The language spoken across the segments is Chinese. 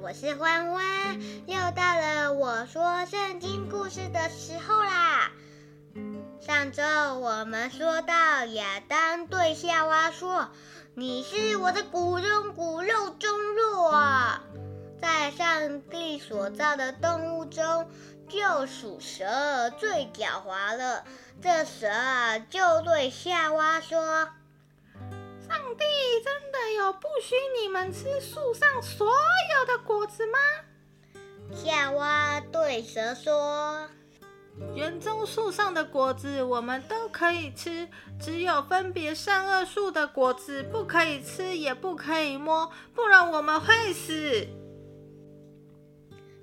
我是欢欢，又到了我说圣经故事的时候啦。上周我们说到亚当对夏娃说：“你是我的骨中骨，肉中肉啊！”在上帝所造的动物中，就属蛇最狡猾了。这蛇，就对夏娃说。上帝真的有不许你们吃树上所子吗？夏娃对蛇说：“园中树上的果子我们都可以吃，只有分别善恶树的果子不可以吃，也不可以摸，不然我们会死。”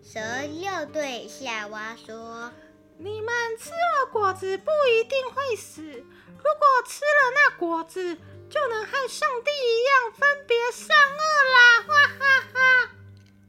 蛇又对夏娃说：“你们吃了果子不一定会死，如果吃了那果子。”就能和上帝一样分别善恶啦！哈哈哈。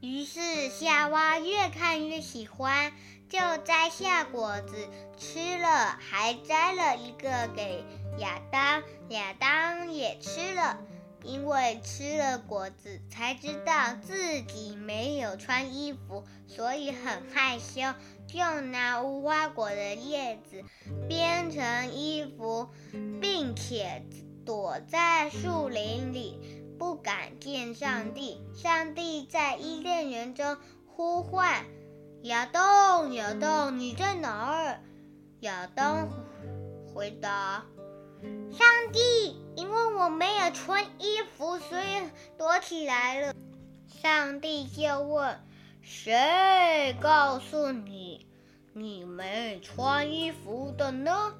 于是夏娃越看越喜欢，就摘下果子吃了，还摘了一个给亚当。亚当也吃了，因为吃了果子才知道自己没有穿衣服，所以很害羞，就拿无花果的叶子编成衣服，并且。躲在树林里，不敢见上帝。上帝在伊甸园中呼唤亚当：“亚当，你在哪儿？”亚当回答：“上帝，因为我没有穿衣服，所以躲起来了。”上帝就问：“谁告诉你你没穿衣服的呢？”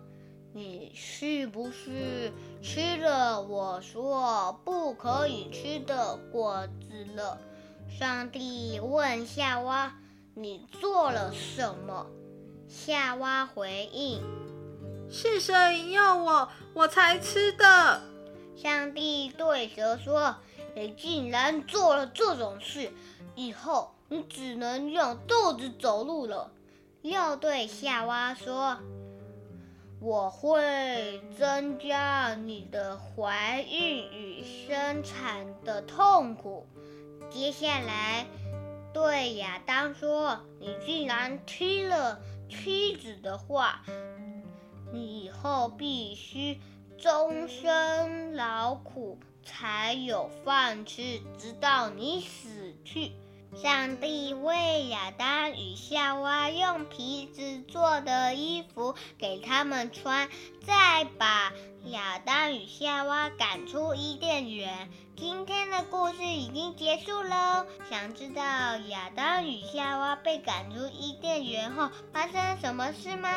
你是不是吃了我说不可以吃的果子了？上帝问夏娃：“你做了什么？”夏娃回应：“是蛇引诱我，我才吃的。”上帝对蛇说：“你竟然做了这种事，以后你只能用肚子走路了。”又对夏娃说。我会增加你的怀孕与生产的痛苦。接下来，对亚当说：“你既然听了妻子的话，你以后必须终身劳苦，才有饭吃，直到你死去。”上帝为亚当与夏娃用皮子做的衣服给他们穿，再把亚当与夏娃赶出伊甸园。今天的故事已经结束喽。想知道亚当与夏娃被赶出伊甸园后发生什么事吗？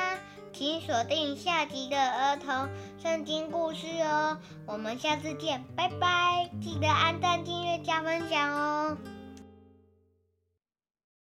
请锁定下集的儿童圣经故事哦。我们下次见，拜拜！记得按赞、订阅、加分享哦。